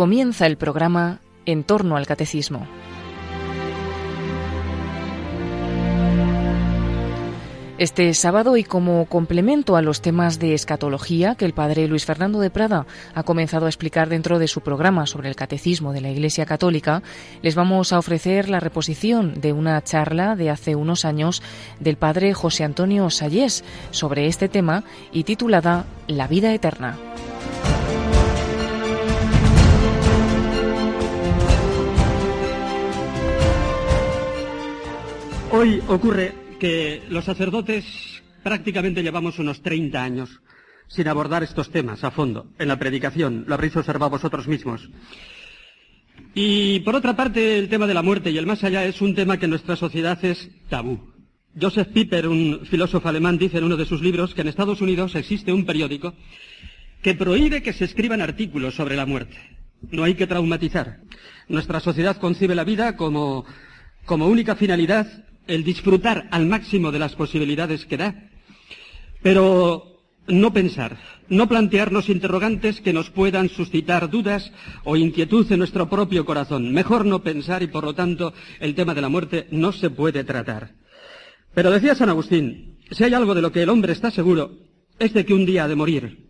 comienza el programa En torno al Catecismo. Este sábado y como complemento a los temas de escatología que el padre Luis Fernando de Prada ha comenzado a explicar dentro de su programa sobre el catecismo de la Iglesia Católica, les vamos a ofrecer la reposición de una charla de hace unos años del padre José Antonio Sayés sobre este tema y titulada La vida eterna. Hoy ocurre que los sacerdotes prácticamente llevamos unos 30 años sin abordar estos temas a fondo en la predicación. Lo habréis observado vosotros mismos. Y por otra parte, el tema de la muerte y el más allá es un tema que en nuestra sociedad es tabú. Joseph Piper, un filósofo alemán, dice en uno de sus libros que en Estados Unidos existe un periódico que prohíbe que se escriban artículos sobre la muerte. No hay que traumatizar. Nuestra sociedad concibe la vida como, como única finalidad el disfrutar al máximo de las posibilidades que da, pero no pensar, no plantearnos interrogantes que nos puedan suscitar dudas o inquietud en nuestro propio corazón. Mejor no pensar y por lo tanto el tema de la muerte no se puede tratar. Pero decía San Agustín, si hay algo de lo que el hombre está seguro, es de que un día ha de morir.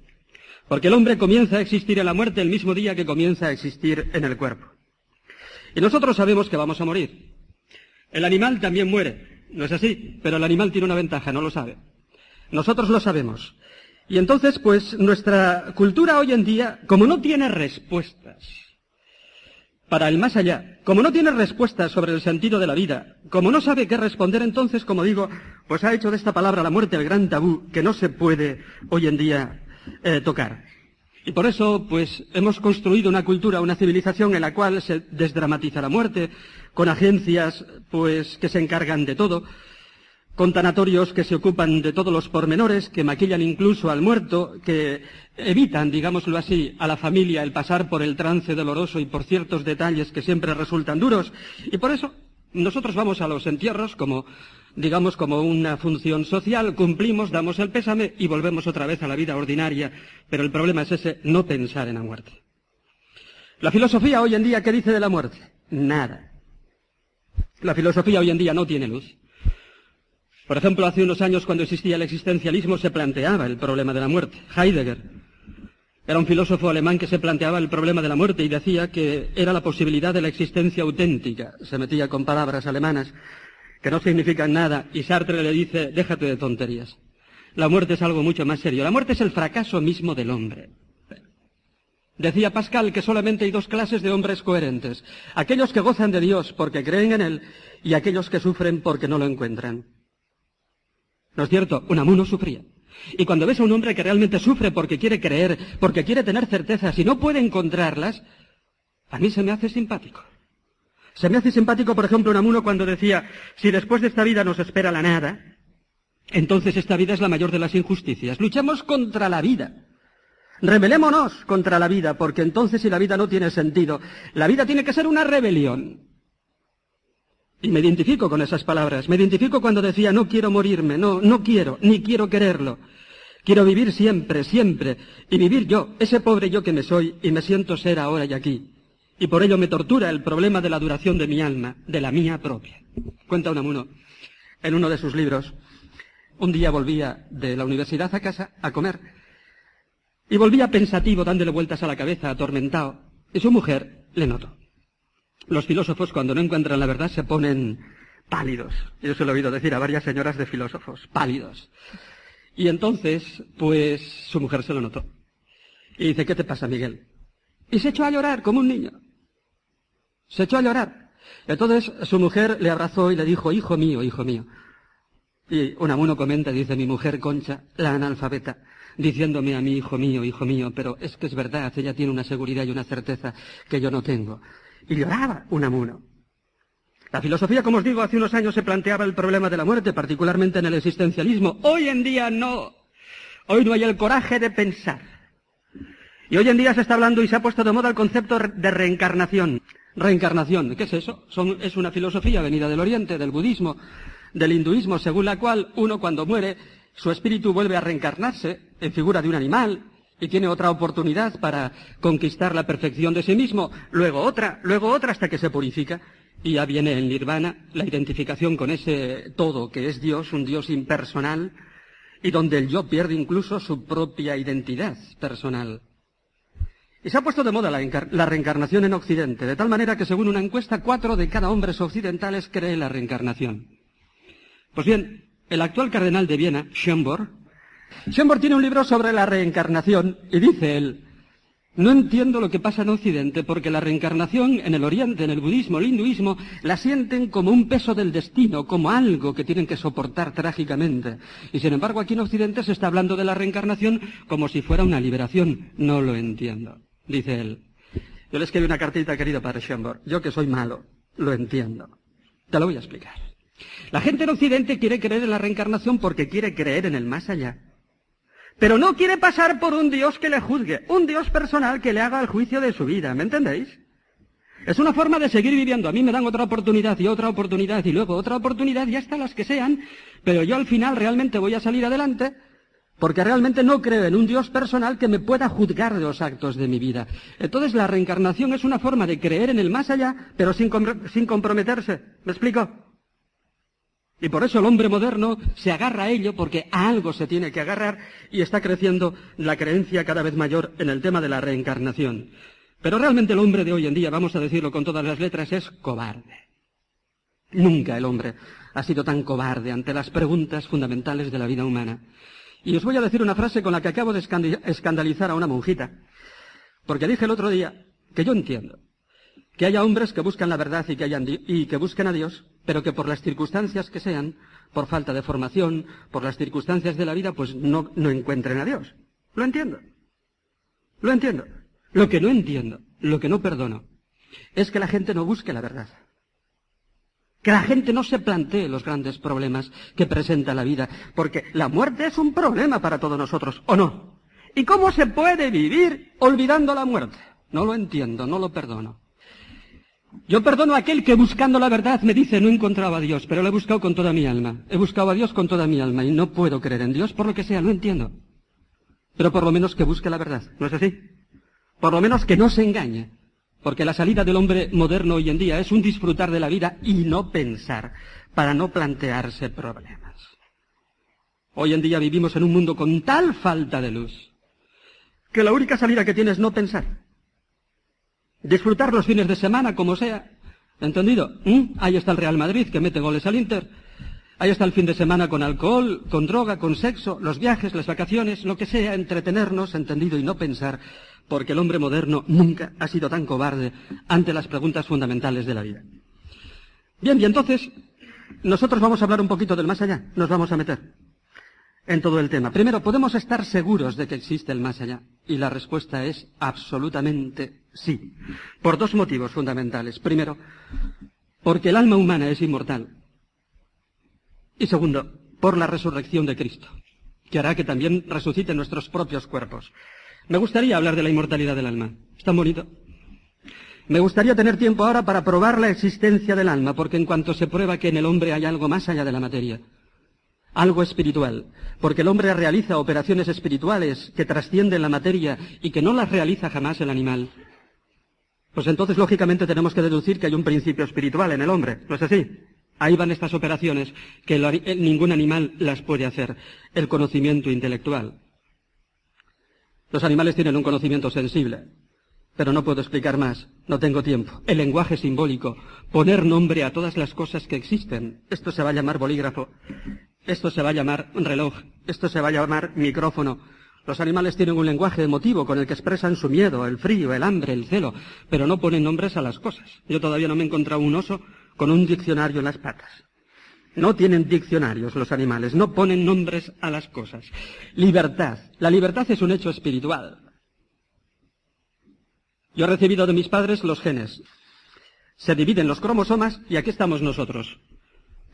Porque el hombre comienza a existir en la muerte el mismo día que comienza a existir en el cuerpo. Y nosotros sabemos que vamos a morir. El animal también muere, no es así, pero el animal tiene una ventaja, no lo sabe. Nosotros lo sabemos. Y entonces, pues, nuestra cultura hoy en día, como no tiene respuestas para el más allá, como no tiene respuestas sobre el sentido de la vida, como no sabe qué responder, entonces, como digo, pues ha hecho de esta palabra la muerte el gran tabú que no se puede hoy en día eh, tocar. Y por eso, pues, hemos construido una cultura, una civilización en la cual se desdramatiza la muerte, con agencias, pues, que se encargan de todo, con tanatorios que se ocupan de todos los pormenores, que maquillan incluso al muerto, que evitan, digámoslo así, a la familia el pasar por el trance doloroso y por ciertos detalles que siempre resultan duros. Y por eso, nosotros vamos a los entierros como digamos, como una función social, cumplimos, damos el pésame y volvemos otra vez a la vida ordinaria. Pero el problema es ese, no pensar en la muerte. La filosofía hoy en día, ¿qué dice de la muerte? Nada. La filosofía hoy en día no tiene luz. Por ejemplo, hace unos años, cuando existía el existencialismo, se planteaba el problema de la muerte. Heidegger era un filósofo alemán que se planteaba el problema de la muerte y decía que era la posibilidad de la existencia auténtica. Se metía con palabras alemanas que no significan nada, y Sartre le dice, déjate de tonterías. La muerte es algo mucho más serio. La muerte es el fracaso mismo del hombre. Decía Pascal que solamente hay dos clases de hombres coherentes. Aquellos que gozan de Dios porque creen en Él y aquellos que sufren porque no lo encuentran. ¿No es cierto? Unamuno sufría. Y cuando ves a un hombre que realmente sufre porque quiere creer, porque quiere tener certezas y no puede encontrarlas, a mí se me hace simpático. Se me hace simpático, por ejemplo, Unamuno cuando decía, si después de esta vida nos espera la nada, entonces esta vida es la mayor de las injusticias. Luchamos contra la vida. Rebelémonos contra la vida, porque entonces si la vida no tiene sentido, la vida tiene que ser una rebelión. Y me identifico con esas palabras. Me identifico cuando decía, no quiero morirme, no, no quiero, ni quiero quererlo. Quiero vivir siempre, siempre, y vivir yo, ese pobre yo que me soy, y me siento ser ahora y aquí y por ello me tortura el problema de la duración de mi alma, de la mía propia. Cuenta Unamuno en uno de sus libros. Un día volvía de la universidad a casa a comer y volvía pensativo, dándole vueltas a la cabeza, atormentado, y su mujer le notó. Los filósofos cuando no encuentran la verdad se ponen pálidos. Yo se lo he oído decir a varias señoras de filósofos, pálidos. Y entonces, pues, su mujer se lo notó. Y dice, ¿qué te pasa, Miguel? Y se echó a llorar como un niño. Se echó a llorar. Entonces su mujer le abrazó y le dijo, hijo mío, hijo mío. Y Unamuno comenta, dice mi mujer Concha, la analfabeta, diciéndome a mí, hijo mío, hijo mío, pero es que es verdad, ella tiene una seguridad y una certeza que yo no tengo. Y lloraba Unamuno. La filosofía, como os digo, hace unos años se planteaba el problema de la muerte, particularmente en el existencialismo. Hoy en día no. Hoy no hay el coraje de pensar. Y hoy en día se está hablando y se ha puesto de moda el concepto de reencarnación. Reencarnación, ¿qué es eso? es una filosofía venida del Oriente, del budismo, del hinduismo, según la cual uno cuando muere, su espíritu vuelve a reencarnarse en figura de un animal, y tiene otra oportunidad para conquistar la perfección de sí mismo, luego otra, luego otra hasta que se purifica y ya viene el nirvana, la identificación con ese todo que es Dios, un Dios impersonal, y donde el yo pierde incluso su propia identidad personal. Y se ha puesto de moda la, reencarnación en Occidente, de tal manera que según una encuesta, cuatro de cada hombres occidentales cree la reencarnación. Pues bien, el actual cardenal de Viena, Schönborn, Schönborn tiene un libro sobre la reencarnación y dice él, no entiendo lo que pasa en Occidente porque la reencarnación en el Oriente, en el budismo, el hinduismo, la sienten como un peso del destino, como algo que tienen que soportar trágicamente. Y sin embargo aquí en Occidente se está hablando de la reencarnación como si fuera una liberación. No lo entiendo, dice él. Yo le escribí una cartita, querido padre Schönborn. Yo que soy malo, lo entiendo. Te lo voy a explicar. La gente en Occidente quiere creer en la reencarnación porque quiere creer en el más allá. Pero no quiere pasar por un Dios que le juzgue, un Dios personal que le haga el juicio de su vida, ¿me entendéis? Es una forma de seguir viviendo. A mí me dan otra oportunidad y otra oportunidad y luego otra oportunidad y hasta las que sean, pero yo al final realmente voy a salir adelante porque realmente no creo en un Dios personal que me pueda juzgar de los actos de mi vida. Entonces la reencarnación es una forma de creer en el más allá, pero sin, sin comprometerse. ¿Me explico? Y por eso el hombre moderno se agarra a ello porque a algo se tiene que agarrar y está creciendo la creencia cada vez mayor en el tema de la reencarnación. Pero realmente el hombre de hoy en día, vamos a decirlo con todas las letras, es cobarde. Nunca el hombre ha sido tan cobarde ante las preguntas fundamentales de la vida humana. Y os voy a decir una frase con la que acabo de escandalizar a una monjita. Porque dije el otro día que yo entiendo que haya hombres que buscan la verdad y que, hayan, y que busquen a Dios, pero que por las circunstancias que sean, por falta de formación, por las circunstancias de la vida, pues no, no encuentren a Dios. Lo entiendo. Lo entiendo. Lo que no entiendo, lo que no perdono, es que la gente no busque la verdad. Que la gente no se plantee los grandes problemas que presenta la vida, porque la muerte es un problema para todos nosotros, ¿o no? ¿Y cómo se puede vivir olvidando la muerte? No lo entiendo, no lo perdono. Yo perdono a aquel que buscando la verdad me dice no encontraba a Dios, pero lo he buscado con toda mi alma. He buscado a Dios con toda mi alma y no puedo creer en Dios por lo que sea, no entiendo. Pero por lo menos que busque la verdad, ¿no es así? Por lo menos que no se engañe. Porque la salida del hombre moderno hoy en día es un disfrutar de la vida y no pensar, para no plantearse problemas. Hoy en día vivimos en un mundo con tal falta de luz que la única salida que tiene es no pensar. Disfrutar los fines de semana, como sea. ¿Entendido? ¿Mm? Ahí está el Real Madrid, que mete goles al Inter. Ahí está el fin de semana con alcohol, con droga, con sexo, los viajes, las vacaciones, lo que sea, entretenernos, entendido, y no pensar, porque el hombre moderno nunca ha sido tan cobarde ante las preguntas fundamentales de la vida. Bien, y entonces, nosotros vamos a hablar un poquito del más allá, nos vamos a meter en todo el tema. Primero, ¿podemos estar seguros de que existe el más allá? Y la respuesta es absolutamente sí, por dos motivos fundamentales. Primero, porque el alma humana es inmortal. Y segundo, por la resurrección de Cristo, que hará que también resuciten nuestros propios cuerpos. Me gustaría hablar de la inmortalidad del alma. ¿Es tan bonito? Me gustaría tener tiempo ahora para probar la existencia del alma, porque en cuanto se prueba que en el hombre hay algo más allá de la materia, algo espiritual, porque el hombre realiza operaciones espirituales que trascienden la materia y que no las realiza jamás el animal. Pues entonces, lógicamente, tenemos que deducir que hay un principio espiritual en el hombre, ¿no es así? Ahí van estas operaciones que eh, ningún animal las puede hacer, el conocimiento intelectual. Los animales tienen un conocimiento sensible, pero no puedo explicar más, no tengo tiempo. El lenguaje simbólico, poner nombre a todas las cosas que existen, esto se va a llamar bolígrafo, esto se va a llamar reloj, esto se va a llamar micrófono. Los animales tienen un lenguaje emotivo con el que expresan su miedo, el frío, el hambre, el celo, pero no ponen nombres a las cosas. Yo todavía no me he encontrado un oso con un diccionario en las patas. No tienen diccionarios los animales, no ponen nombres a las cosas. Libertad. La libertad es un hecho espiritual. Yo he recibido de mis padres los genes. Se dividen los cromosomas y aquí estamos nosotros.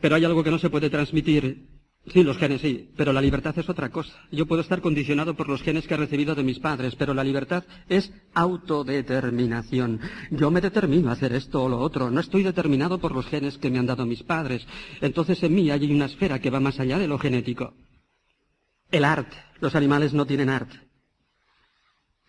Pero hay algo que no se puede transmitir Sí, los genes sí, pero la libertad es otra cosa. Yo puedo estar condicionado por los genes que he recibido de mis padres, pero la libertad es autodeterminación. Yo me determino a hacer esto o lo otro, no estoy determinado por los genes que me han dado mis padres. Entonces en mí hay una esfera que va más allá de lo genético. El arte. Los animales no tienen arte.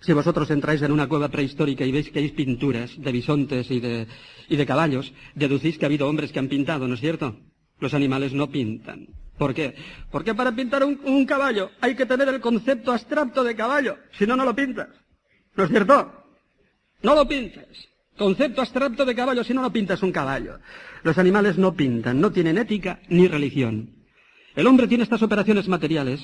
Si vosotros entráis en una cueva prehistórica y veis que hay pinturas de bisontes y de, y de caballos, deducís que ha habido hombres que han pintado, ¿no es cierto? Los animales no pintan. ¿Por qué? Porque para pintar un, caballo hay que tener el concepto abstracto de caballo, si no, no lo pintas. ¿No es cierto? No lo pintes. Concepto abstracto de caballo, si no, no pintas un caballo. Los animales no pintan, no tienen ética ni religión. El hombre tiene estas operaciones materiales,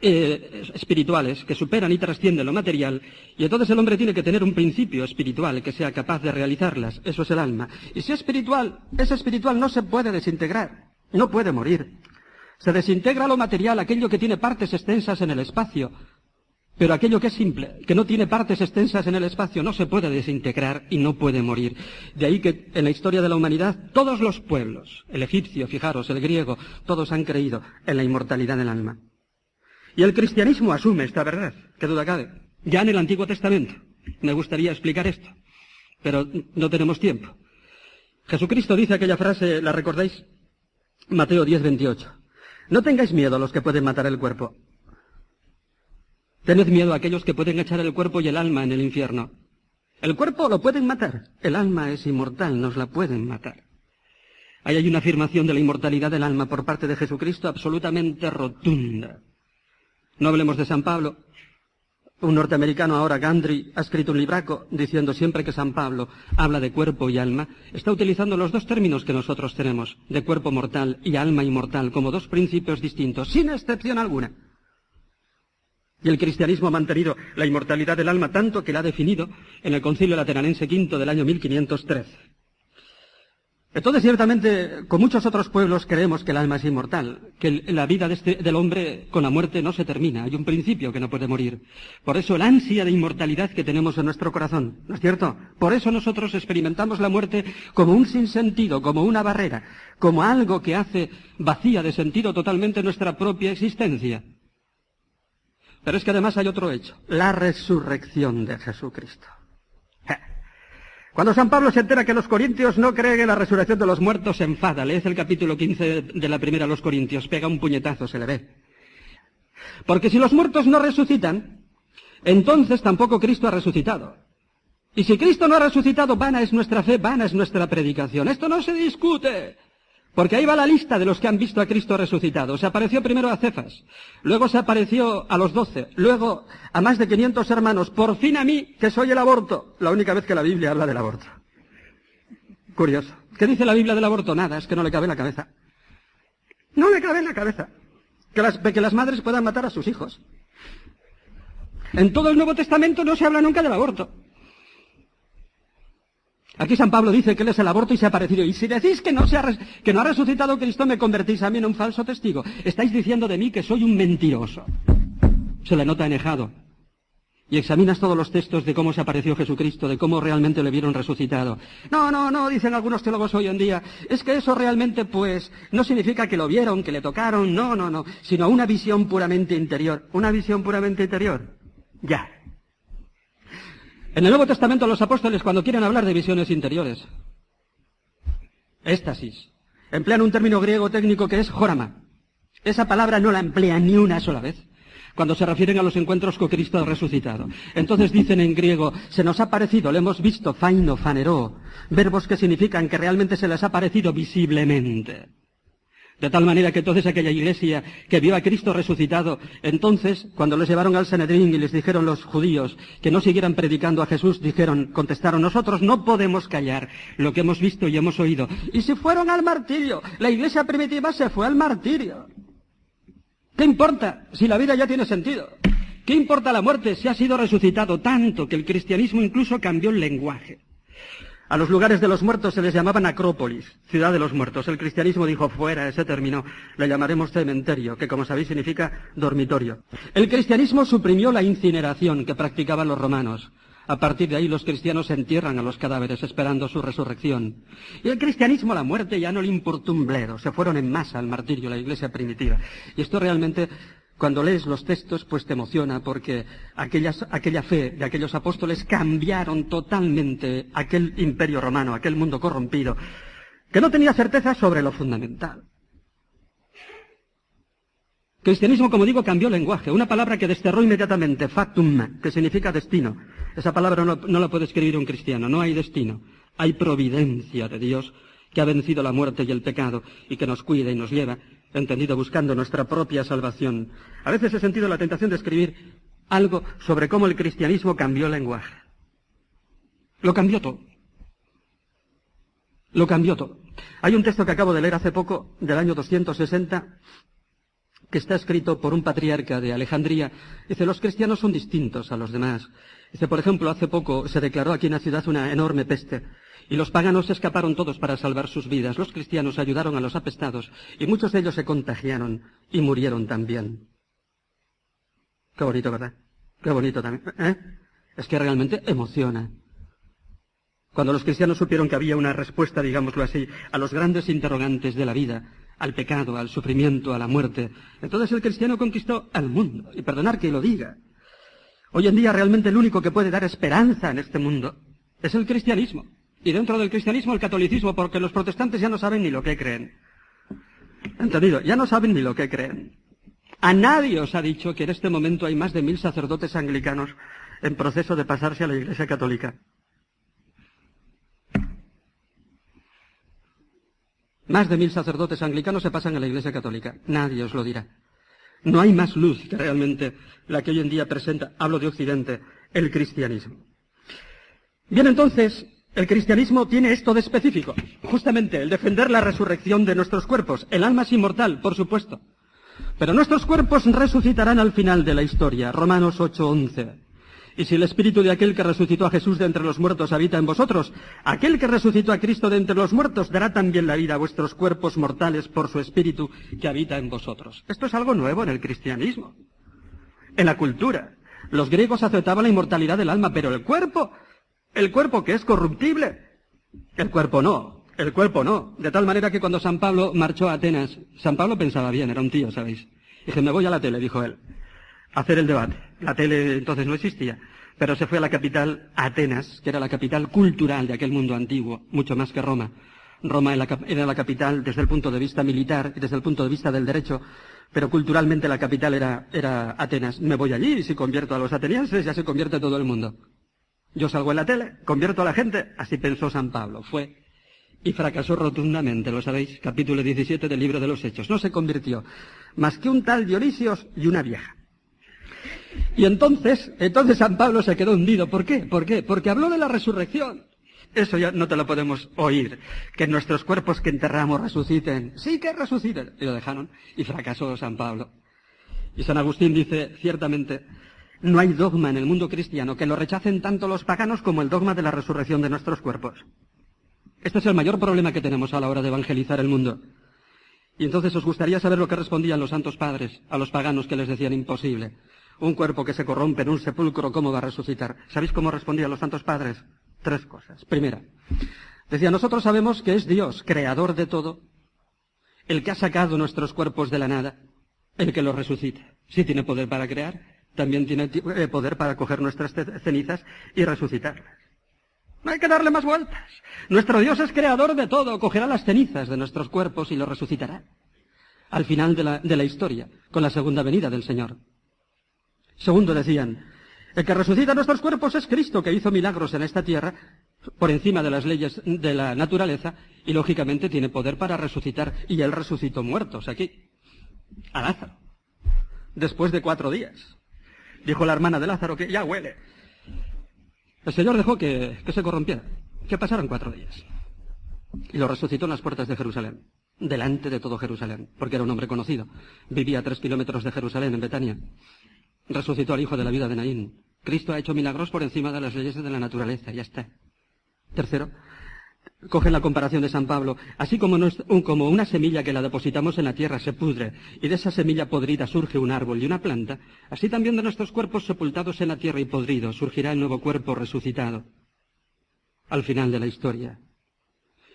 eh, espirituales, que superan y trascienden lo material, y entonces el hombre tiene que tener un principio espiritual que sea capaz de realizarlas. Eso es el alma. Y si es espiritual, ese espiritual no se puede desintegrar, no puede morir. Se desintegra lo material, aquello que tiene partes extensas en el espacio, pero aquello que es simple, que no tiene partes extensas en el espacio, no se puede desintegrar y no puede morir. De ahí que en la historia de la humanidad todos los pueblos, el egipcio, fijaros, el griego, todos han creído en la inmortalidad del alma. Y el cristianismo asume esta verdad, qué duda cabe, ya en el Antiguo Testamento. Me gustaría explicar esto, pero no tenemos tiempo. Jesucristo dice aquella frase, ¿la recordáis? Mateo 10, 28. No tengáis miedo a los que pueden matar el cuerpo, Tened miedo a aquellos que pueden echar el cuerpo y el alma en el infierno. El cuerpo lo pueden matar, el alma es inmortal, nos la pueden matar. Ahí hay una afirmación de la inmortalidad del alma por parte de Jesucristo absolutamente rotunda. No hablemos de San Pablo. Un norteamericano ahora, Gandry, ha escrito un libraco diciendo siempre que San Pablo habla de cuerpo y alma, está utilizando los dos términos que nosotros tenemos, de cuerpo mortal y alma inmortal, como dos principios distintos, sin excepción alguna. Y el cristianismo ha mantenido la inmortalidad del alma tanto que la ha definido en el Concilio Lateranense V del año 1513. Entonces, ciertamente, con muchos otros pueblos creemos que el alma es inmortal, que la vida este, del hombre con la muerte no se termina, hay un principio que no puede morir. Por eso el ansia de inmortalidad que tenemos en nuestro corazón, ¿no es cierto? Por eso nosotros experimentamos la muerte como un sinsentido, como una barrera, como algo que hace vacía de sentido totalmente nuestra propia existencia. Pero es que además hay otro hecho, la resurrección de Jesucristo. Cuando San Pablo se entera que los corintios no creen en la resurrección de los muertos, se enfada. Lees el capítulo 15 de la primera a los corintios, pega un puñetazo, se le ve. Porque si los muertos no resucitan, entonces tampoco Cristo ha resucitado. Y si Cristo no ha resucitado, vana es nuestra fe, vana es nuestra predicación. Esto no se discute. Porque ahí va la lista de los que han visto a Cristo resucitado. Se apareció primero a Cefas, luego se apareció a los doce, luego a más de 500 hermanos, por fin a mí, que soy el aborto. La única vez que la Biblia habla del aborto. Curioso. ¿Qué dice la Biblia del aborto? Nada, es que no le cabe en la cabeza. No le cabe en la cabeza. Que las, que las madres puedan matar a sus hijos. En todo el Nuevo Testamento no se habla nunca del aborto. Aquí San Pablo dice que él es el aborto y se ha aparecido. Y si decís que no, se ha, que no ha resucitado Cristo, me convertís a mí en un falso testigo. Estáis diciendo de mí que soy un mentiroso. Se le nota enejado. Y examinas todos los textos de cómo se apareció Jesucristo, de cómo realmente le vieron resucitado. No, no, no, dicen algunos teólogos hoy en día. Es que eso realmente, pues, no significa que lo vieron, que le tocaron, no, no, no, sino una visión puramente interior. Una visión puramente interior. Ya. En el Nuevo Testamento los apóstoles cuando quieren hablar de visiones interiores, éxtasis, emplean un término griego técnico que es jorama. Esa palabra no la emplean ni una sola vez cuando se refieren a los encuentros con Cristo resucitado. Entonces dicen en griego, se nos ha parecido, le hemos visto, faino, fanero, verbos que significan que realmente se les ha parecido visiblemente. De tal manera que entonces aquella iglesia que vio a Cristo resucitado, entonces, cuando les llevaron al Sanedrín y les dijeron los judíos que no siguieran predicando a Jesús, dijeron, contestaron, nosotros no podemos callar lo que hemos visto y hemos oído. Y se fueron al martirio. La iglesia primitiva se fue al martirio. ¿Qué importa si la vida ya tiene sentido? ¿Qué importa la muerte si ha sido resucitado tanto que el cristianismo incluso cambió el lenguaje? A los lugares de los muertos se les llamaban acrópolis, ciudad de los muertos. El cristianismo dijo fuera ese término, le llamaremos cementerio, que como sabéis significa dormitorio. El cristianismo suprimió la incineración que practicaban los romanos. A partir de ahí los cristianos entierran a los cadáveres esperando su resurrección. Y el cristianismo, la muerte, ya no le importó un bledo. Se fueron en masa al martirio, la iglesia primitiva. Y esto realmente cuando lees los textos, pues te emociona porque aquella fe de aquellos apóstoles cambiaron totalmente aquel imperio romano, aquel mundo corrompido, que no tenía certeza sobre lo fundamental. Cristianismo, como digo, cambió lenguaje. Una palabra que desterró inmediatamente, factum, que significa destino. Esa palabra no, no, la puede escribir un cristiano. No hay destino. Hay providencia de Dios que ha vencido la muerte y el pecado y que nos cuida y nos lleva, entendido, buscando nuestra propia salvación. A veces he sentido la tentación de escribir algo sobre cómo el cristianismo cambió el lenguaje. Lo cambió todo. Lo cambió todo. Hay un texto que acabo de leer hace poco, del año 260, que está escrito por un patriarca de Alejandría. Dice, los cristianos son distintos a los demás. Dice, por ejemplo, hace poco se declaró aquí en la ciudad una enorme peste y los paganos escaparon todos para salvar sus vidas. Los cristianos ayudaron a los apestados y muchos de ellos se contagiaron y murieron también. Qué bonito, ¿verdad? Qué bonito también. ¿eh? Es que realmente emociona. Cuando los cristianos supieron que había una respuesta, digámoslo así, a los grandes interrogantes de la vida, al pecado, al sufrimiento, a la muerte. Entonces el cristiano conquistó al mundo. Y perdonar que lo diga. Hoy en día realmente el único que puede dar esperanza en este mundo es el cristianismo. Y dentro del cristianismo el catolicismo, porque los protestantes ya no saben ni lo que creen. ¿Entendido? Ya no saben ni lo que creen. A nadie os ha dicho que en este momento hay más de mil sacerdotes anglicanos en proceso de pasarse a la Iglesia Católica. Más de mil sacerdotes anglicanos se pasan a la Iglesia Católica. Nadie os lo dirá. No hay más luz que realmente la que hoy en día presenta, hablo de Occidente, el cristianismo. Bien, entonces, el cristianismo tiene esto de específico, justamente el defender la resurrección de nuestros cuerpos. El alma es inmortal, por supuesto. Pero nuestros cuerpos resucitarán al final de la historia. Romanos 8:11. Y si el espíritu de aquel que resucitó a Jesús de entre los muertos habita en vosotros, aquel que resucitó a Cristo de entre los muertos dará también la vida a vuestros cuerpos mortales por su espíritu que habita en vosotros. Esto es algo nuevo en el cristianismo, en la cultura. Los griegos aceptaban la inmortalidad del alma, pero el cuerpo, el cuerpo que es corruptible, el cuerpo no, el cuerpo no. De tal manera que cuando San Pablo marchó a Atenas, San Pablo pensaba bien, era un tío, ¿sabéis? Dije, me voy a la tele, dijo él hacer el debate. La tele entonces no existía, pero se fue a la capital, Atenas, que era la capital cultural de aquel mundo antiguo, mucho más que Roma. Roma era la capital desde el punto de vista militar y desde el punto de vista del derecho, pero culturalmente la capital era, era Atenas. Me voy allí y si convierto a los atenienses ya se convierte todo el mundo. Yo salgo en la tele, convierto a la gente, así pensó San Pablo. Fue y fracasó rotundamente, lo sabéis, capítulo 17 del libro de los Hechos. No se convirtió más que un tal Dionisios y una vieja. Y entonces, entonces San Pablo se quedó hundido. ¿Por qué? ¿Por qué? Porque habló de la resurrección. Eso ya no te lo podemos oír. Que nuestros cuerpos que enterramos resuciten. Sí que resuciten. Y lo dejaron. Y fracasó San Pablo. Y San Agustín dice, ciertamente, no hay dogma en el mundo cristiano que lo rechacen tanto los paganos como el dogma de la resurrección de nuestros cuerpos. Este es el mayor problema que tenemos a la hora de evangelizar el mundo. Y entonces os gustaría saber lo que respondían los santos padres a los paganos que les decían imposible. Un cuerpo que se corrompe en un sepulcro, ¿cómo va a resucitar? ¿Sabéis cómo respondían los santos padres? Tres cosas. Primera, decía, nosotros sabemos que es Dios, creador de todo, el que ha sacado nuestros cuerpos de la nada, el que los resucita. Si tiene poder para crear, también tiene eh, poder para coger nuestras cenizas y resucitarlas. No hay que darle más vueltas. Nuestro Dios es creador de todo, cogerá las cenizas de nuestros cuerpos y los resucitará. Al final de la, de la historia, con la segunda venida del Señor. Segundo decían, el que resucita nuestros cuerpos es Cristo, que hizo milagros en esta tierra por encima de las leyes de la naturaleza y lógicamente tiene poder para resucitar. Y él resucitó muertos aquí, a Lázaro, después de cuatro días. Dijo la hermana de Lázaro que ya huele. El Señor dejó que, que se corrompiera, que pasaran cuatro días. Y lo resucitó en las puertas de Jerusalén, delante de todo Jerusalén, porque era un hombre conocido. Vivía a tres kilómetros de Jerusalén, en Betania resucitó al hijo de la vida de Naín. Cristo ha hecho milagros por encima de las leyes de la naturaleza, ya está. Tercero, coge la comparación de San Pablo, así como, como, una semilla que la depositamos en la tierra se pudre y de esa semilla podrida surge un árbol y una planta, así también de nuestros cuerpos sepultados en la tierra y podridos surgirá el nuevo cuerpo resucitado al final de la historia.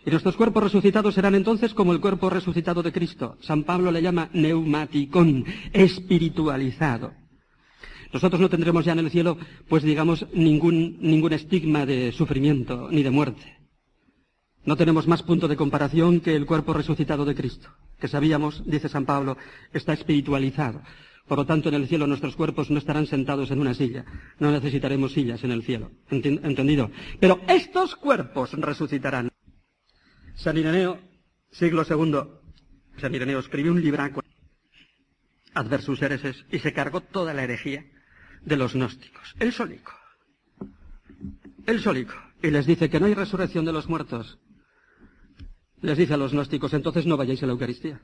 Y nuestros cuerpos resucitados serán entonces como el cuerpo resucitado de Cristo. San Pablo le llama neumaticón, espiritualizado. Nosotros no tendremos ya en el cielo, pues digamos, ningún, ningún estigma de sufrimiento ni de muerte. No tenemos más punto de comparación que el cuerpo resucitado de Cristo, que sabíamos, dice San Pablo, está espiritualizado. Por lo tanto, en el cielo nuestros cuerpos no estarán sentados en una silla. No necesitaremos sillas en el cielo. ¿Entendido? Pero estos cuerpos resucitarán. San Ireneo, siglo II, San Ireneo escribió un libraco adversus hereses y se cargó toda la herejía de los gnósticos. El solico. El solico. Y les dice que no hay resurrección de los muertos. Les dice a los gnósticos, entonces no vayáis a la Eucaristía.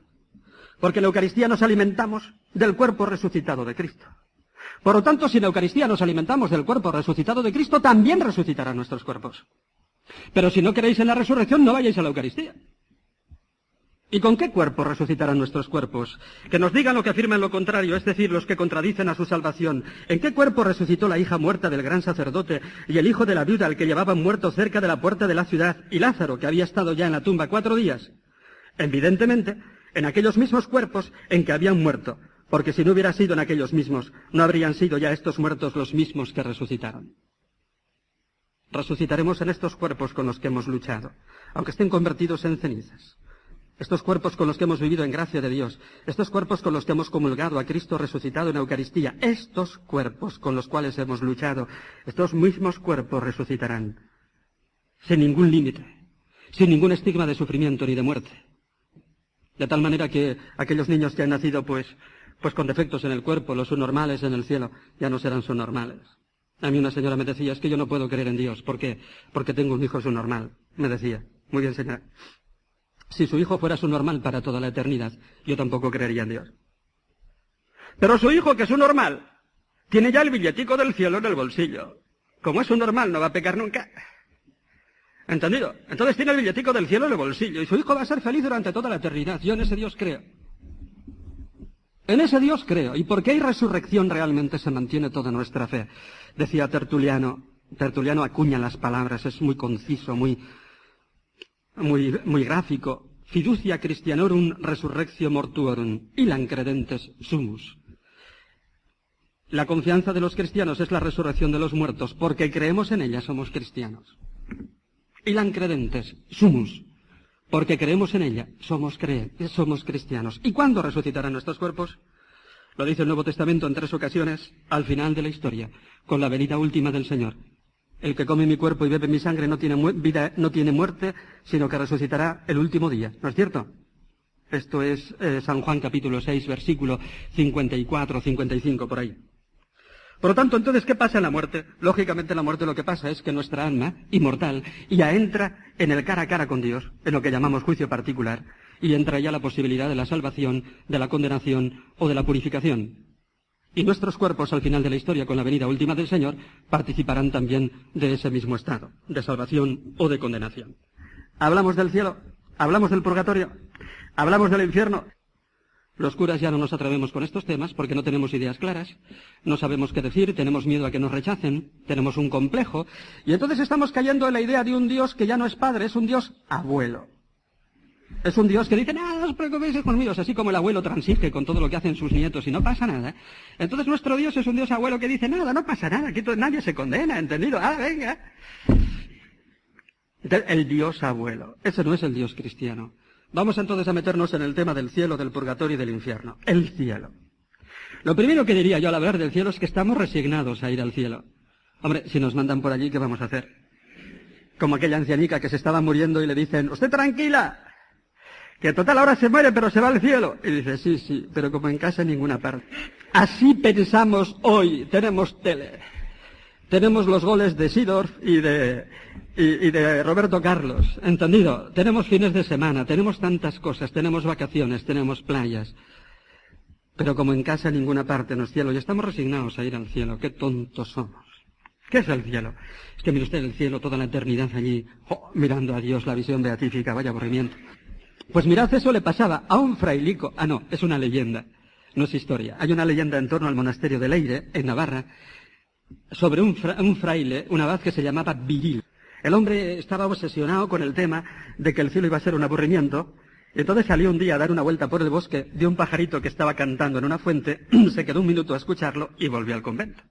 Porque en la Eucaristía nos alimentamos del cuerpo resucitado de Cristo. Por lo tanto, si en la Eucaristía nos alimentamos del cuerpo resucitado de Cristo, también resucitarán nuestros cuerpos. Pero si no queréis en la resurrección, no vayáis a la Eucaristía. ¿Y con qué cuerpo resucitarán nuestros cuerpos? Que nos digan lo que afirman lo contrario, es decir, los que contradicen a su salvación. ¿En qué cuerpo resucitó la hija muerta del gran sacerdote y el hijo de la viuda al que llevaban muerto cerca de la puerta de la ciudad y Lázaro, que había estado ya en la tumba cuatro días? Evidentemente, en aquellos mismos cuerpos en que habían muerto, porque si no hubiera sido en aquellos mismos, no habrían sido ya estos muertos los mismos que resucitaron. Resucitaremos en estos cuerpos con los que hemos luchado, aunque estén convertidos en cenizas. Estos cuerpos con los que hemos vivido en gracia de Dios, estos cuerpos con los que hemos comulgado a Cristo resucitado en Eucaristía, estos cuerpos con los cuales hemos luchado, estos mismos cuerpos resucitarán, sin ningún límite, sin ningún estigma de sufrimiento ni de muerte. De tal manera que aquellos niños que han nacido pues, pues con defectos en el cuerpo, los subnormales en el cielo, ya no serán subnormales. A mí una señora me decía, es que yo no puedo creer en Dios. ¿Por qué? Porque tengo un hijo subnormal. Me decía. Muy bien, señora. Si su hijo fuera su normal para toda la eternidad, yo tampoco creería en Dios. Pero su hijo, que es un normal, tiene ya el billetico del cielo en el bolsillo. Como es un normal, no va a pecar nunca. ¿Entendido? Entonces tiene el billetico del cielo en el bolsillo y su hijo va a ser feliz durante toda la eternidad. Yo en ese Dios creo. En ese Dios creo. ¿Y porque hay resurrección realmente se mantiene toda nuestra fe? Decía Tertuliano. Tertuliano acuña las palabras, es muy conciso, muy, muy, muy gráfico. Fiducia Christianorum resurrectio mortuorum, ilan credentes sumus. La confianza de los cristianos es la resurrección de los muertos, porque creemos en ella somos cristianos. Ilan credentes sumus, porque creemos en ella somos, somos cristianos. ¿Y cuándo resucitarán nuestros cuerpos? Lo dice el Nuevo Testamento en tres ocasiones, al final de la historia, con la venida última del Señor. El que come mi cuerpo y bebe mi sangre no tiene vida, no tiene muerte, sino que resucitará el último día. ¿No es cierto? Esto es eh, San Juan capítulo 6, versículo 54, 55, por ahí. Por lo tanto, entonces, ¿qué pasa en la muerte? Lógicamente, en la muerte lo que pasa es que nuestra alma, inmortal, ya entra en el cara a cara con Dios, en lo que llamamos juicio particular, y entra ya la posibilidad de la salvación, de la condenación o de la purificación. Y nuestros cuerpos al final de la historia, con la venida última del Señor, participarán también de ese mismo estado, de salvación o de condenación. Hablamos del cielo, hablamos del purgatorio, hablamos del infierno. Los curas ya no nos atrevemos con estos temas porque no tenemos ideas claras, no sabemos qué decir, tenemos miedo a que nos rechacen, tenemos un complejo, y entonces estamos cayendo en la idea de un Dios que ya no es padre, es un Dios abuelo. Es un Dios que dice, no os preocupéis conmigo, así como el abuelo transige con todo lo que hacen sus nietos y no pasa nada. Entonces nuestro Dios es un Dios abuelo que dice, nada, no pasa nada, aquí nadie se condena, ¿entendido? Ah, venga. El Dios abuelo. Ese no es el Dios cristiano. Vamos entonces a meternos en el tema del cielo, del purgatorio y del infierno. El cielo. Lo primero que diría yo al hablar del cielo es que estamos resignados a ir al cielo. Hombre, si nos mandan por allí, ¿qué vamos a hacer? Como aquella ancianica que se estaba muriendo y le dicen, usted tranquila, que total ahora se muere pero se va al cielo. Y dice, sí, sí, pero como en casa en ninguna parte. Así pensamos hoy, tenemos tele. Tenemos los goles de Sidorf y de, y, de Roberto Carlos, ¿entendido? Tenemos fines de semana, tenemos tantas cosas, tenemos vacaciones, tenemos playas. Pero como en casa en ninguna parte no es cielo, y estamos resignados a ir al cielo, qué tontos somos. ¿Qué es el cielo? Es que mire usted el cielo toda la eternidad allí, mirando a Dios, la visión beatífica, vaya aburrimiento. Pues mirad, eso le pasaba a un frailico. Ah, no, es una leyenda, no es historia. Hay una leyenda en torno al monasterio de Leire, en Navarra, sobre un, fraile, un abad que se llamaba Viril. El hombre estaba obsesionado con el tema de que el cielo iba a ser un aburrimiento. Entonces salió un día a dar una vuelta por el bosque, de un pajarito que estaba cantando en una fuente, se quedó un minuto a escucharlo y volvió al convento.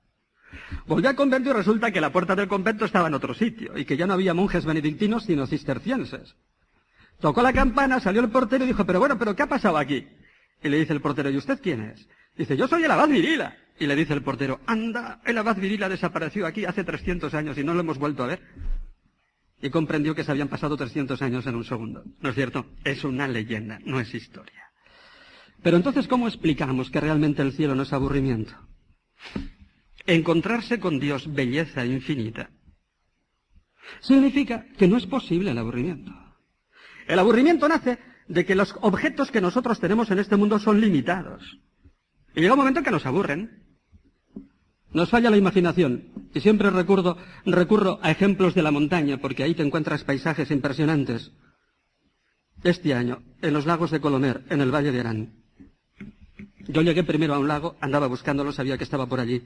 Volvió al convento y resulta que la puerta del convento estaba en otro sitio y que ya no había monjes benedictinos sino cistercienses. Tocó la campana, salió el portero y dijo, pero bueno, pero ¿qué ha pasado aquí? Y le dice el portero, ¿y usted quién es? Dice, yo soy el abad Virila. Y le dice el portero, anda, el abad Virila desapareció aquí hace 300 años y no lo hemos vuelto a ver. Y comprendió que se habían pasado 300 años en un segundo. ¿No es cierto? Es una leyenda, no es historia. Pero entonces, ¿cómo explicamos que realmente el cielo no es aburrimiento? Encontrarse con Dios, belleza infinita, significa que no es posible el aburrimiento. El aburrimiento nace de que los objetos que nosotros tenemos en este mundo son limitados. Y llega un momento en que nos aburren. Nos falla la imaginación. Y siempre recurro, recurro a ejemplos de la montaña, porque ahí te encuentras paisajes impresionantes. Este año, en los lagos de Colomer, en el Valle de Arán. Yo llegué primero a un lago, andaba buscándolo, sabía que estaba por allí.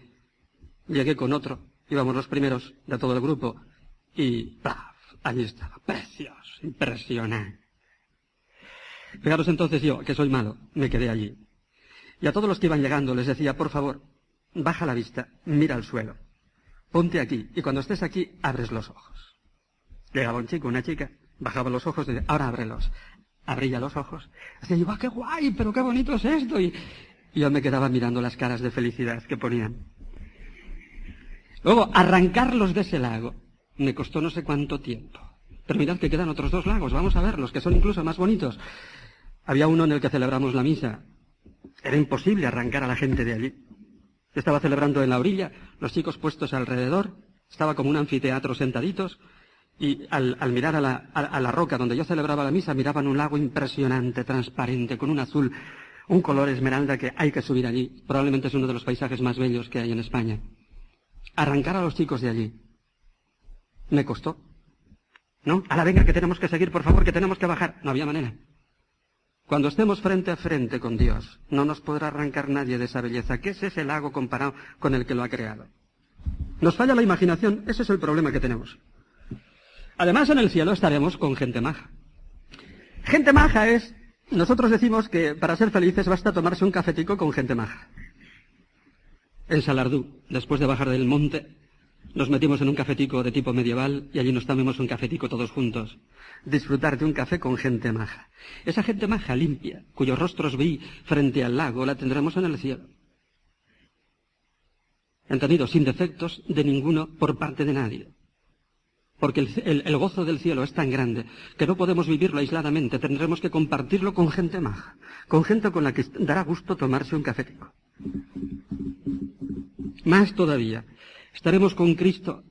Llegué con otro, íbamos los primeros de todo el grupo, y ¡paf! Allí estaba, precioso, impresionante. Fijaros entonces yo, que soy malo, me quedé allí. Y a todos los que iban llegando les decía, por favor, baja la vista, mira al suelo, ponte aquí, y cuando estés aquí, abres los ojos. Llegaba un chico, una chica, bajaba los ojos y decía, ahora ábrelos. Abría los ojos. Decía, ¡va, qué guay! ¡Pero qué bonito es esto! Y yo me quedaba mirando las caras de felicidad que ponían. Luego, arrancarlos de ese lago me costó no sé cuánto tiempo. Mirad que quedan otros dos lagos, vamos a verlos, que son incluso más bonitos. Había uno en el que celebramos la misa. Era imposible arrancar a la gente de allí. Estaba celebrando en la orilla, los chicos puestos alrededor, estaba como un anfiteatro sentaditos, y al, mirar a la, a la roca donde yo celebraba la misa, miraban un lago impresionante, transparente, con un azul, un color esmeralda que hay que subir allí. Probablemente es uno de los paisajes más bellos que hay en España. Arrancar a los chicos de allí. Me costó. ¿No? A la venga que tenemos que seguir, por favor, que tenemos que bajar. No había manera. Cuando estemos frente a frente con Dios, no nos podrá arrancar nadie de esa belleza. ¿Qué es ese lago comparado con el que lo ha creado? Nos falla la imaginación, ese es el problema que tenemos. Además, en el cielo estaremos con gente maja. Gente maja es, nosotros decimos que para ser felices basta tomarse un cafetico con gente maja. En Salardú, después de bajar del monte, nos metimos en un cafetico de tipo medieval y allí nos tomamos un cafetico todos juntos. Disfrutar de un café con gente maja. Esa gente maja limpia, cuyos rostros vi frente al lago, la tendremos en el cielo. Entendido, sin defectos de ninguno por parte de nadie. Porque el, el, gozo del cielo es tan grande que no podemos vivirlo aisladamente, tendremos que compartirlo con gente maja, con gente con la que dará gusto tomarse un cafetico. Más todavía, Estaremos con Cristo,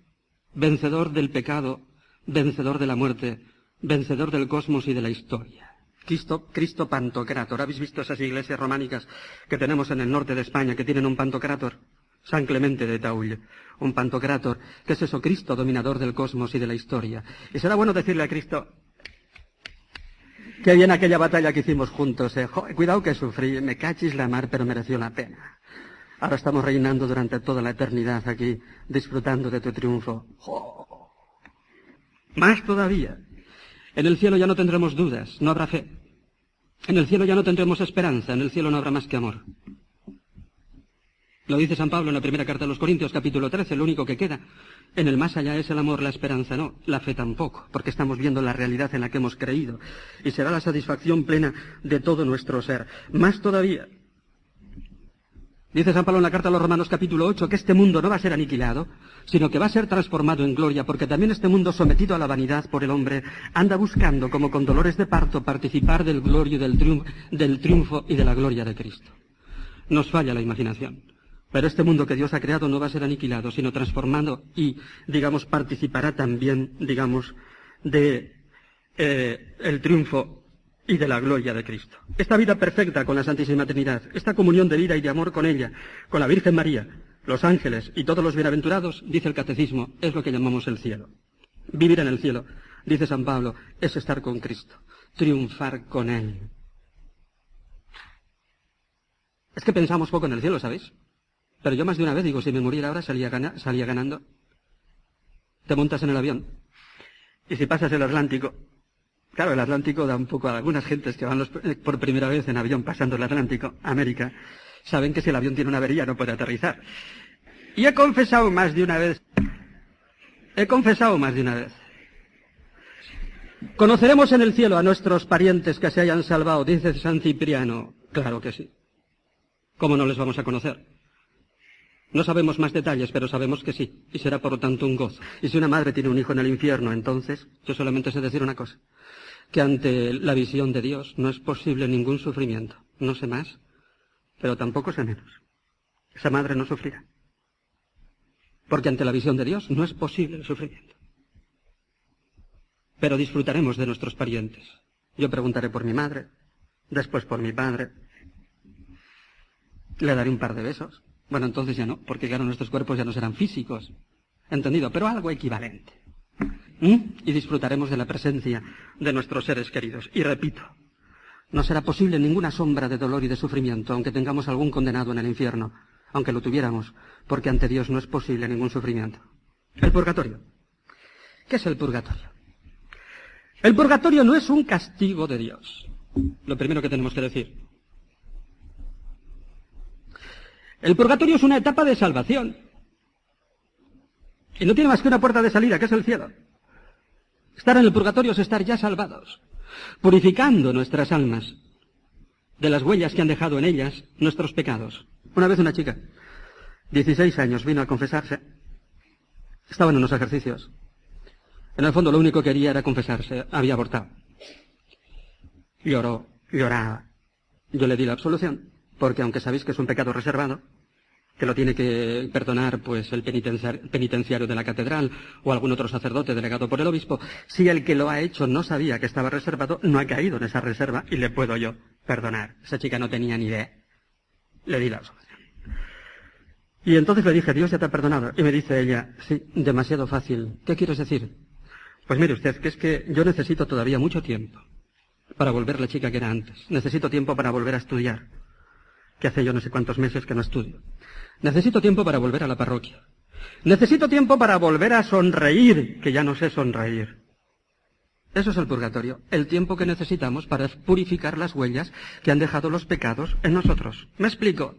vencedor del pecado, vencedor de la muerte, vencedor del cosmos y de la historia. Cristo, Cristo Pantocrátor. ¿Habéis visto esas iglesias románicas que tenemos en el norte de España que tienen un Pantocrátor? San Clemente de Taulle, un Pantocrátor. ¿Qué es eso? Cristo, dominador del cosmos y de la historia. Y será bueno decirle a Cristo, que bien aquella batalla que hicimos juntos, eh. cuidado que sufrí, me cachis la mar, pero mereció la pena. Ahora estamos reinando durante toda la eternidad aquí, disfrutando de tu triunfo. Más todavía. En el cielo ya no tendremos dudas, no habrá fe. En el cielo ya no tendremos esperanza, en el cielo no habrá más que amor. Lo dice San Pablo en la primera carta a los Corintios, capítulo 13, lo único que queda. En el más allá es el amor, la esperanza no, la fe tampoco, porque estamos viendo la realidad en la que hemos creído. Y será la satisfacción plena de todo nuestro ser. Más todavía, Dice San Pablo en la carta a los Romanos capítulo 8 que este mundo no va a ser aniquilado, sino que va a ser transformado en gloria, porque también este mundo sometido a la vanidad por el hombre anda buscando, como con dolores de parto, participar del glorio, del triunfo, del triunfo y de la gloria de Cristo. Nos falla la imaginación. Pero este mundo que Dios ha creado no va a ser aniquilado, sino transformado y, digamos, participará también, digamos, de eh, el triunfo y de la gloria de Cristo. Esta vida perfecta con la Santísima Trinidad, esta comunión de vida y de amor con ella, con la Virgen María, los ángeles y todos los bienaventurados, dice el Catecismo, es lo que llamamos el cielo. Vivir en el cielo, dice San Pablo, es estar con Cristo, triunfar con Él. Es que pensamos poco en el cielo, ¿sabéis? Pero yo más de una vez digo, si me muriera ahora salía, salía ganando. Te montas en el avión y si pasas el Atlántico Claro, el Atlántico da un poco a algunas gentes que van eh, por primera vez en avión pasando el Atlántico, América, saben que si el avión tiene una avería no puede aterrizar. Y he confesado más de una vez, he confesado más de una vez, ¿Conoceremos en el cielo a nuestros parientes que se hayan salvado? Dice San Cipriano. Claro que sí. ¿Cómo no les vamos a conocer? No sabemos más detalles, pero sabemos que sí, y será por lo tanto un gozo. Y si una madre tiene un hijo en el infierno, entonces yo solamente sé decir una cosa, que ante la visión de Dios no es posible ningún sufrimiento. No sé más, pero tampoco sé menos. Esa madre no sufrirá. Porque ante la visión de Dios no es posible el sufrimiento. Pero disfrutaremos de nuestros parientes. Yo preguntaré por mi madre, después por mi padre. Le daré un par de besos. Bueno, entonces ya no, porque claro, nuestros cuerpos ya no serán físicos. Entendido, pero algo equivalente. ¿Mm? Y disfrutaremos de la presencia de nuestros seres queridos. Y repito, no será posible ninguna sombra de dolor y de sufrimiento, aunque tengamos algún condenado en el infierno, aunque lo tuviéramos, porque ante Dios no es posible ningún sufrimiento. El purgatorio. ¿Qué es el purgatorio? El purgatorio no es un castigo de Dios. Lo primero que tenemos que decir. El purgatorio es una etapa de salvación. Y no tiene más que una puerta de salida, que es el cielo. Estar en el purgatorio es estar ya salvados, purificando nuestras almas de las huellas que han dejado en ellas nuestros pecados. Una vez una chica, 16 años, vino a confesarse. Estaba en unos ejercicios. En el fondo lo único que quería era confesarse. Había abortado. Lloró, lloraba. Yo le di la absolución porque aunque sabéis que es un pecado reservado, que lo tiene que perdonar pues el penitenciario de la catedral o algún otro sacerdote delegado por el obispo, si el que lo ha hecho no sabía que estaba reservado, no ha caído en esa reserva y le puedo yo perdonar. Esa chica no tenía ni idea. Le di la absolución. Y entonces le dije, Dios ya te ha perdonado. Y me dice ella, sí, demasiado fácil. ¿Qué quieres decir? Pues mire usted, que es que yo necesito todavía mucho tiempo para volver la chica que era antes. Necesito tiempo para volver a estudiar que hace yo no sé cuántos meses que no estudio. Necesito tiempo para volver a la parroquia. Necesito tiempo para volver a sonreír, que ya no sé sonreír. Eso es el purgatorio, el tiempo que necesitamos para purificar las huellas que han dejado los pecados en nosotros. ¿Me explico?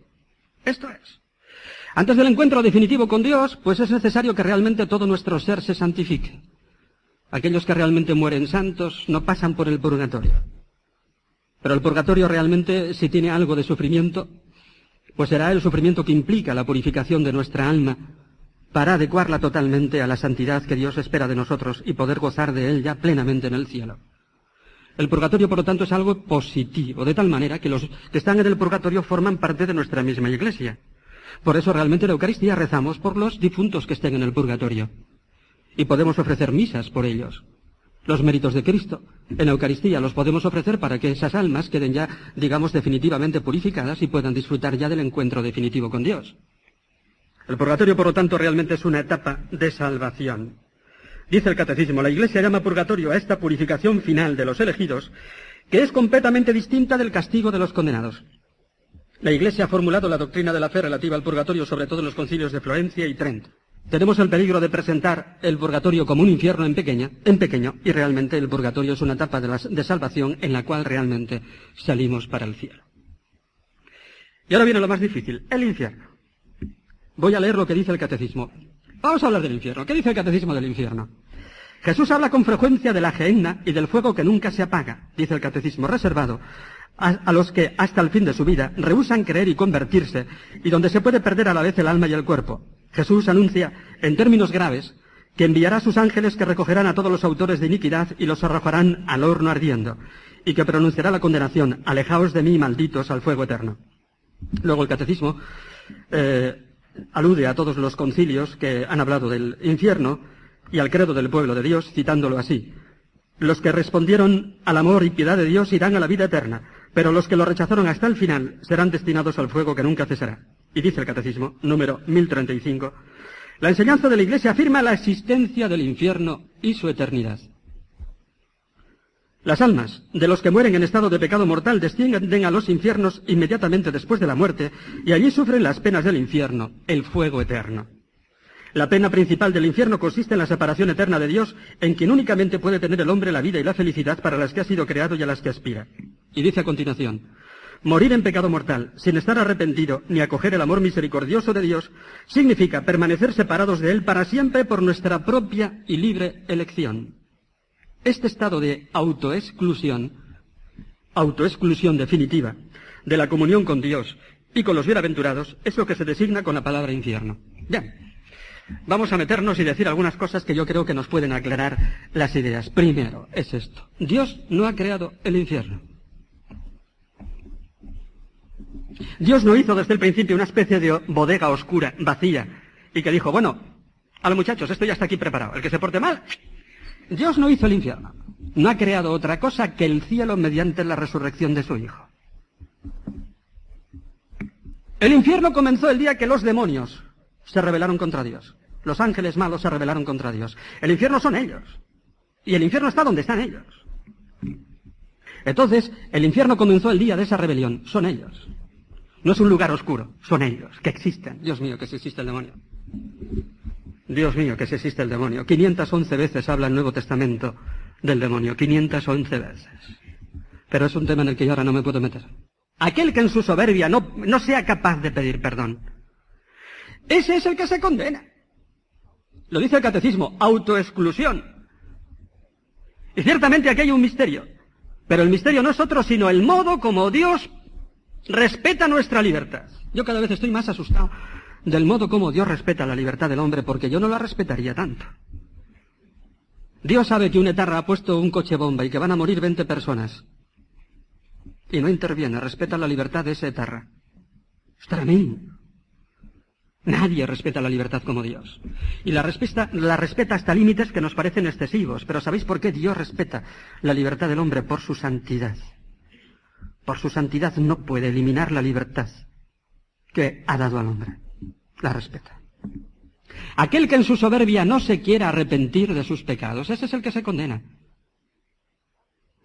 Esto es. Antes del encuentro definitivo con Dios, pues es necesario que realmente todo nuestro ser se santifique. Aquellos que realmente mueren santos no pasan por el purgatorio. Pero el purgatorio realmente, si tiene algo de sufrimiento, pues será el sufrimiento que implica la purificación de nuestra alma para adecuarla totalmente a la santidad que Dios espera de nosotros y poder gozar de él ya plenamente en el cielo. El purgatorio, por lo tanto, es algo positivo, de tal manera que los que están en el purgatorio forman parte de nuestra misma iglesia. Por eso realmente en la Eucaristía rezamos por los difuntos que estén en el purgatorio. Y podemos ofrecer misas por ellos los méritos de Cristo. En Eucaristía los podemos ofrecer para que esas almas queden ya, digamos, definitivamente purificadas y puedan disfrutar ya del encuentro definitivo con Dios. El purgatorio, por lo tanto, realmente es una etapa de salvación. Dice el catecismo, la Iglesia llama purgatorio a esta purificación final de los elegidos, que es completamente distinta del castigo de los condenados. La Iglesia ha formulado la doctrina de la fe relativa al purgatorio sobre todo en los concilios de Florencia y Trento. Tenemos el peligro de presentar el purgatorio como un infierno en, en pequeño, y realmente el purgatorio es una etapa de, de salvación en la cual realmente salimos para el cielo. Y ahora viene lo más difícil, el infierno. Voy a leer lo que dice el catecismo. Vamos a hablar del infierno. ¿Qué dice el catecismo del infierno? Jesús habla con frecuencia de la gehenna y del fuego que nunca se apaga, dice el catecismo, reservado a, a, los que hasta el fin de su vida rehusan creer y convertirse y donde se puede perder a la vez el alma y el cuerpo. Jesús anuncia en términos graves que enviará sus ángeles que recogerán a todos los autores de iniquidad y los arrojarán al horno ardiendo, y que pronunciará la condenación, alejaos de mí, malditos, al fuego eterno. Luego el catecismo eh, alude a todos los concilios que han hablado del infierno y al credo del pueblo de Dios, citándolo así. Los que respondieron al amor y piedad de Dios irán a la vida eterna, pero los que lo rechazaron hasta el final serán destinados al fuego que nunca cesará. Y dice el Catecismo, número 1035, la enseñanza de la Iglesia afirma la existencia del infierno y su eternidad. Las almas de los que mueren en estado de pecado mortal descienden a los infiernos inmediatamente después de la muerte y allí sufren las penas del infierno, el fuego eterno. La pena principal del infierno consiste en la separación eterna de Dios, en quien únicamente puede tener el hombre la vida y la felicidad para las que ha sido creado y a las que aspira. Y dice a continuación, Morir en pecado mortal, sin estar arrepentido ni acoger el amor misericordioso de Dios, significa permanecer separados de Él para siempre por nuestra propia y libre elección. Este estado de autoexclusión, autoexclusión definitiva, de la comunión con Dios y con los bienaventurados, es lo que se designa con la palabra infierno. Bien. Vamos a meternos y decir algunas cosas que yo creo que nos pueden aclarar las ideas. Primero, es esto. Dios no ha creado el infierno. Dios no hizo desde el principio una especie de bodega oscura, vacía, y que dijo, bueno, a los muchachos, esto ya está aquí preparado. El que se porte mal, Dios no hizo el infierno. No ha creado otra cosa que el cielo mediante la resurrección de su Hijo. El infierno comenzó el día que los demonios se rebelaron contra Dios. Los ángeles malos se rebelaron contra Dios. El infierno son ellos. Y el infierno está donde están ellos. Entonces, el infierno comenzó el día de esa rebelión. Son ellos. No es un lugar oscuro. Son ellos, que existen. Dios mío, que si existe el demonio. Dios mío, que si existe el demonio. 511 veces habla el Nuevo Testamento del demonio. 511 veces. Pero es un tema en el que yo ahora no me puedo meter. Aquel que en su soberbia no, no sea capaz de pedir perdón. Ese es el que se condena. Lo dice el catecismo, autoexclusión. Y ciertamente aquí hay un misterio. Pero el misterio no es otro sino el modo como Dios respeta nuestra libertad. Yo cada vez estoy más asustado del modo como Dios respeta la libertad del hombre, porque yo no la respetaría tanto. Dios sabe que un etarra ha puesto un coche bomba y que van a morir 20 personas. Y no interviene, respeta la libertad de ese etarra. Es tremendo. Nadie respeta la libertad como Dios. Y la respeta, la respeta hasta límites que nos parecen excesivos. Pero ¿sabéis por qué Dios respeta la libertad del hombre? Por su santidad. Por su santidad no puede eliminar la libertad que ha dado al hombre la respeta. Aquel que en su soberbia no se quiera arrepentir de sus pecados, ese es el que se condena.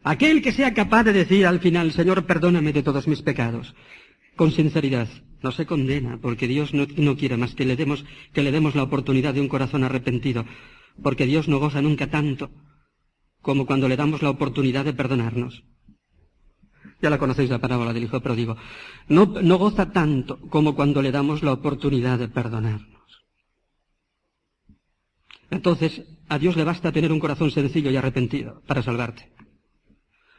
Aquel que sea capaz de decir al final, Señor, perdóname de todos mis pecados, con sinceridad, no se condena, porque Dios no, no, quiere más que le, demos, que le demos la oportunidad de un corazón arrepentido, porque Dios no goza nunca tanto como cuando le damos la oportunidad de perdonarnos. Ya la conocéis la parábola del hijo pródigo. No, no goza tanto como cuando le damos la oportunidad de perdonarnos. Entonces, a Dios le basta tener un corazón sencillo y arrepentido para salvarte.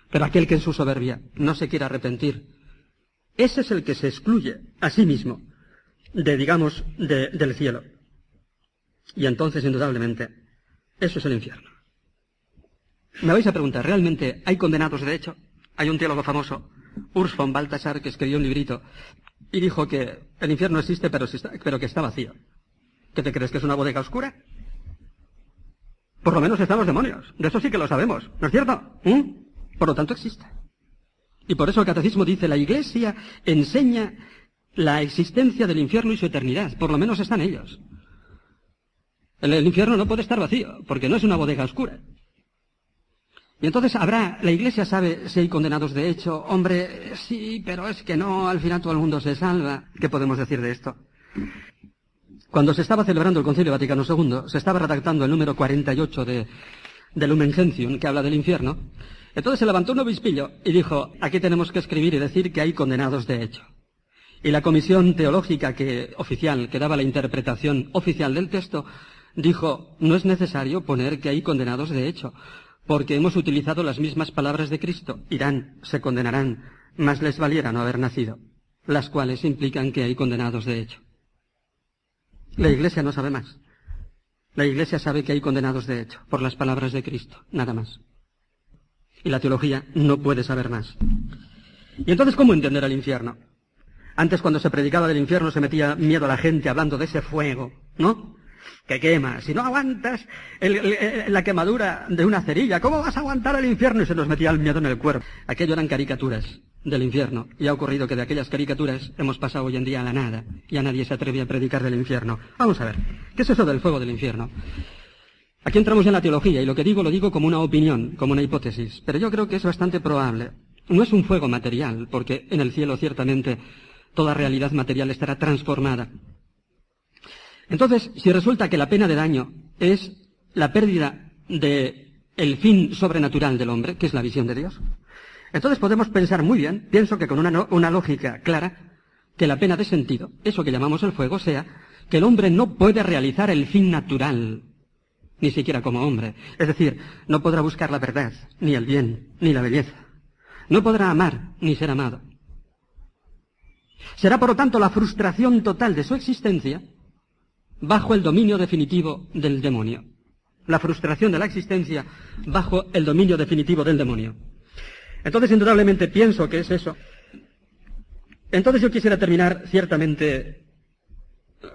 Pero aquel que en su soberbia no se quiere arrepentir, ese es el que se excluye a sí mismo de, digamos, de, del cielo. Y entonces, indudablemente, eso es el infierno. Me vais a preguntar, ¿realmente hay condenados de hecho? Hay un teólogo famoso, Urs von Balthasar, que escribió un librito y dijo que el infierno existe pero, pero que está vacío. ¿Qué te crees que es una bodega oscura? Por lo menos están los demonios. De eso sí que lo sabemos. ¿No es cierto? ¿Mm? Por lo tanto existe. Y por eso el catecismo dice, la iglesia enseña la existencia del infierno y su eternidad. Por lo menos están ellos. el infierno no puede estar vacío, porque no es una bodega oscura. Y entonces habrá, la iglesia sabe si hay condenados de hecho. Hombre, sí, pero es que no, al final todo el mundo se salva. ¿Qué podemos decir de esto? Cuando se estaba celebrando el Concilio Vaticano II, se estaba redactando el número 48 de, de Lumen Gentium, que habla del infierno. Entonces se levantó un obispillo y dijo, aquí tenemos que escribir y decir que hay condenados de hecho. Y la comisión teológica que, oficial, que daba la interpretación oficial del texto, dijo, no es necesario poner que hay condenados de hecho, porque hemos utilizado las mismas palabras de Cristo. Irán, se condenarán, más les valiera no haber nacido, las cuales implican que hay condenados de hecho. La Iglesia no sabe más. La Iglesia sabe que hay condenados de hecho, por las palabras de Cristo, nada más. Y la teología no puede saber más. ¿Y entonces cómo entender el infierno? Antes cuando se predicaba del infierno se metía miedo a la gente hablando de ese fuego, ¿no? que quema. Si no aguantas la quemadura de una cerilla, ¿cómo vas a aguantar el infierno? Y se nos metía el miedo en el cuerpo. Aquello eran caricaturas del infierno. Y ha ocurrido que de aquellas caricaturas hemos pasado hoy en día a la nada. Y a nadie se atreve a predicar del infierno. Vamos a ver, ¿qué es eso del fuego del infierno? Aquí entramos en la teología y lo que digo lo digo como una opinión, como una hipótesis. Pero yo creo que es bastante probable. No es un fuego material, porque en el cielo ciertamente toda realidad material estará transformada entonces, si resulta que la pena de daño es la pérdida del fin sobrenatural del hombre, que es la visión de Dios, entonces podemos pensar muy bien, pienso que con una, una lógica clara, que la pena de sentido, eso que llamamos el fuego, sea que el hombre no puede realizar el fin natural ni siquiera como hombre. Es decir, no podrá buscar la verdad, ni el bien, ni la belleza. No podrá amar, ni ser amado. Será, por lo tanto, la frustración total de su existencia bajo el dominio definitivo del demonio. La frustración de la existencia bajo el dominio definitivo del demonio. Entonces, indudablemente, pienso que es eso. Entonces yo quisiera terminar ciertamente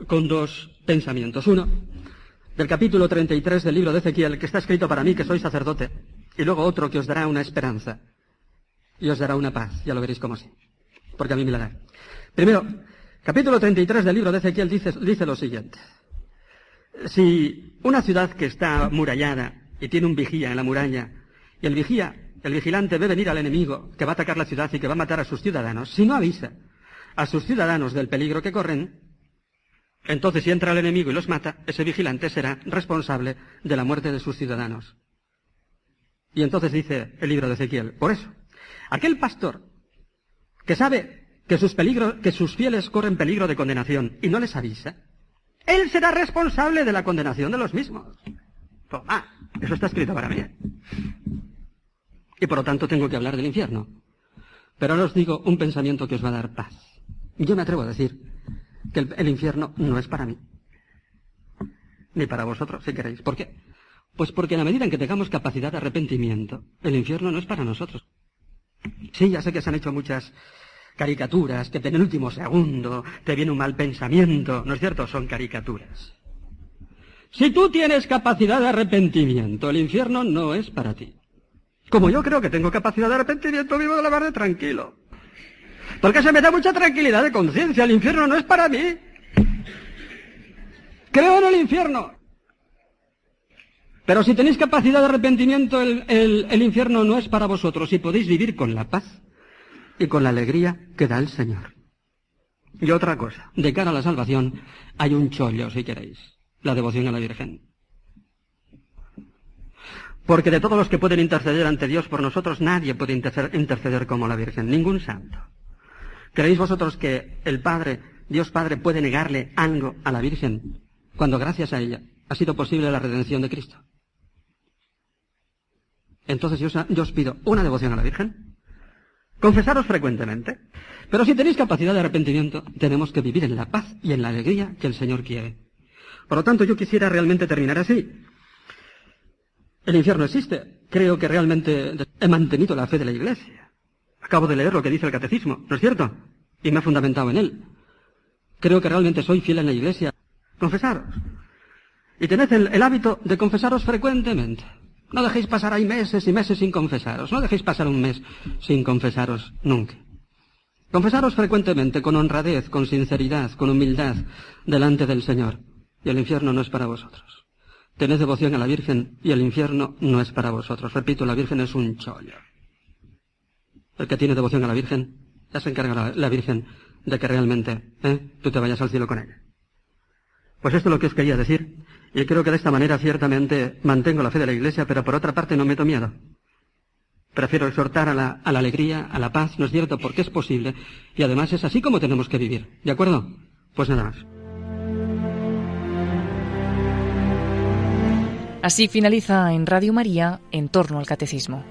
con dos pensamientos. Uno, del capítulo 33 del libro de Ezequiel, que está escrito para mí, que soy sacerdote, y luego otro que os dará una esperanza y os dará una paz. Ya lo veréis como sí, porque a mí me la da. Primero, capítulo 33 del libro de Ezequiel dice, dice lo siguiente. Si una ciudad que está murallada y tiene un vigía en la muralla, y el vigía, el vigilante ve venir al enemigo que va a atacar la ciudad y que va a matar a sus ciudadanos, si no avisa a sus ciudadanos del peligro que corren, entonces si entra el enemigo y los mata, ese vigilante será responsable de la muerte de sus ciudadanos. Y entonces dice el libro de Ezequiel, por eso, aquel pastor que sabe que sus, que sus fieles corren peligro de condenación y no les avisa, él será responsable de la condenación de los mismos. Toma, eso está escrito para mí. Y por lo tanto tengo que hablar del infierno. Pero ahora os digo un pensamiento que os va a dar paz. Yo me atrevo a decir que el, infierno no es para mí. Ni para vosotros, si queréis. ¿Por qué? Pues porque en la medida en que tengamos capacidad de arrepentimiento, el infierno no es para nosotros. Sí, ya sé que se han hecho muchas caricaturas, que en el último segundo te viene un mal pensamiento, ¿no es cierto? Son caricaturas. Si tú tienes capacidad de arrepentimiento, el infierno no es para ti. Como yo creo que tengo capacidad de arrepentimiento, vivo de la de tranquilo. Porque se me da mucha tranquilidad de conciencia. El infierno no es para mí. Creo en el infierno. Pero si tenéis capacidad de arrepentimiento, el, el, infierno no es para vosotros y podéis vivir con la paz y con la alegría que da el Señor. Y otra cosa, de cara a la salvación hay un chollo, si queréis, la devoción a la Virgen. Porque de todos los que pueden interceder ante Dios por nosotros, nadie puede interceder como la Virgen, ningún santo. ¿Creéis vosotros que el Padre, Dios Padre, puede negarle algo a la Virgen cuando gracias a ella ha sido posible la redención de Cristo? Entonces yo, yo os pido una devoción a la Virgen, confesaros frecuentemente, pero si tenéis capacidad de arrepentimiento, tenemos que vivir en la paz y en la alegría que el Señor quiere. Por lo tanto, yo quisiera realmente terminar así. El infierno existe. Creo que realmente he mantenido la fe de la Iglesia. Acabo de leer lo que dice el catecismo, ¿no es cierto? Y me he fundamentado en él. Creo que realmente soy fiel en la iglesia. Confesaros. Y tened el, hábito de confesaros frecuentemente. No dejéis pasar ahí meses y meses sin confesaros. No dejéis pasar un mes sin confesaros nunca. Confesaros frecuentemente, con honradez, con sinceridad, con humildad, delante del Señor. Y el infierno no es para vosotros. Tened devoción a la Virgen y el infierno no es para vosotros. Repito, la Virgen es un chollo el que tiene devoción a la Virgen, ya se encarga la, Virgen de que realmente ¿eh? tú te vayas al cielo con ella. Pues esto es lo que os quería decir, y creo que de esta manera ciertamente mantengo la fe de la Iglesia, pero por otra parte no meto miedo. Prefiero exhortar a la, a la alegría, a la paz, ¿no es cierto? Porque es posible, y además es así como tenemos que vivir, ¿de acuerdo? Pues nada más. Así finaliza en Radio María en torno al catecismo.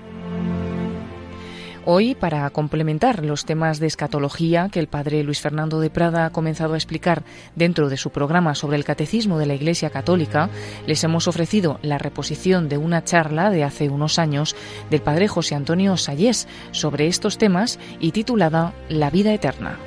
Hoy, para complementar los temas de escatología que el padre Luis Fernando de Prada ha comenzado a explicar dentro de su programa sobre el catecismo de la Iglesia Católica, les hemos ofrecido la reposición de una charla de hace unos años del padre José Antonio Sayés sobre estos temas y titulada La vida eterna.